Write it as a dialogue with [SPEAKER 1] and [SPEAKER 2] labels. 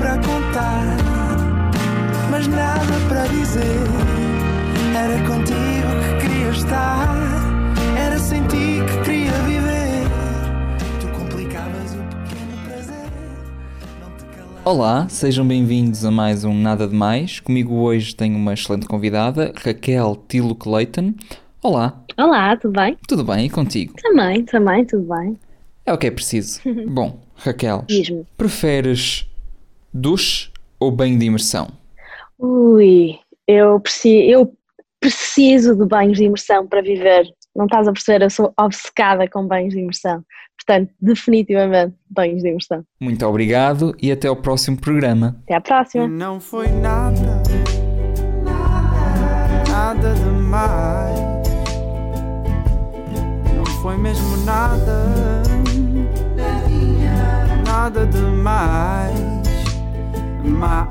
[SPEAKER 1] para contar, mas nada para dizer. Era contigo que queria estar, era sem ti que queria viver. Tu complicavas o pequeno prazer. Não te calava.
[SPEAKER 2] Olá, sejam bem-vindos a mais um Nada de Mais. Comigo hoje tenho uma excelente convidada, Raquel Tilo Clayton. Olá,
[SPEAKER 3] Olá, tudo bem?
[SPEAKER 2] tudo bem? E contigo?
[SPEAKER 3] Também, também, tudo bem.
[SPEAKER 2] É o que é preciso. Bom, Raquel, preferes duche ou banho de imersão?
[SPEAKER 3] Ui, eu preciso, eu preciso de banhos de imersão para viver. Não estás a perceber? Eu sou obcecada com banhos de imersão. Portanto, definitivamente, banhos de imersão.
[SPEAKER 2] Muito obrigado e até ao próximo programa.
[SPEAKER 3] Até à próxima.
[SPEAKER 1] Não foi nada, nada demais. Não foi mesmo nada, nada demais. Mais.